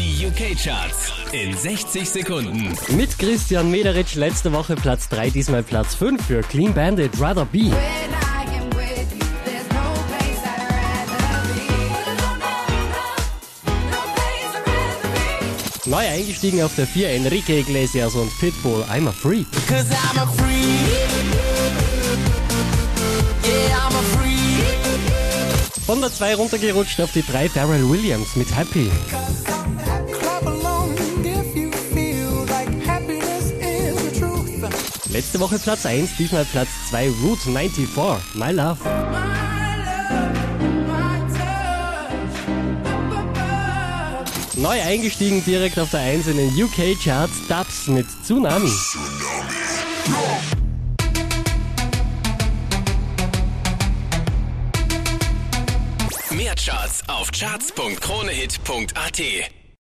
Die UK-Charts in 60 Sekunden. Mit Christian Mederitsch letzte Woche Platz 3, diesmal Platz 5 für Clean Bandit Rather Be. Neu eingestiegen auf der 4 Enrique Iglesias und Pitbull I'm a Freak. I'm a freak. Yeah, I'm a freak. Von der 2 runtergerutscht auf die 3 Pharrell Williams mit Happy. Letzte Woche Platz 1, diesmal Platz 2 Route 94, My Love. Neu eingestiegen direkt auf der 1 in den UK Charts Dubs mit Tsunami. Mehr Charts auf charts.kronehit.at.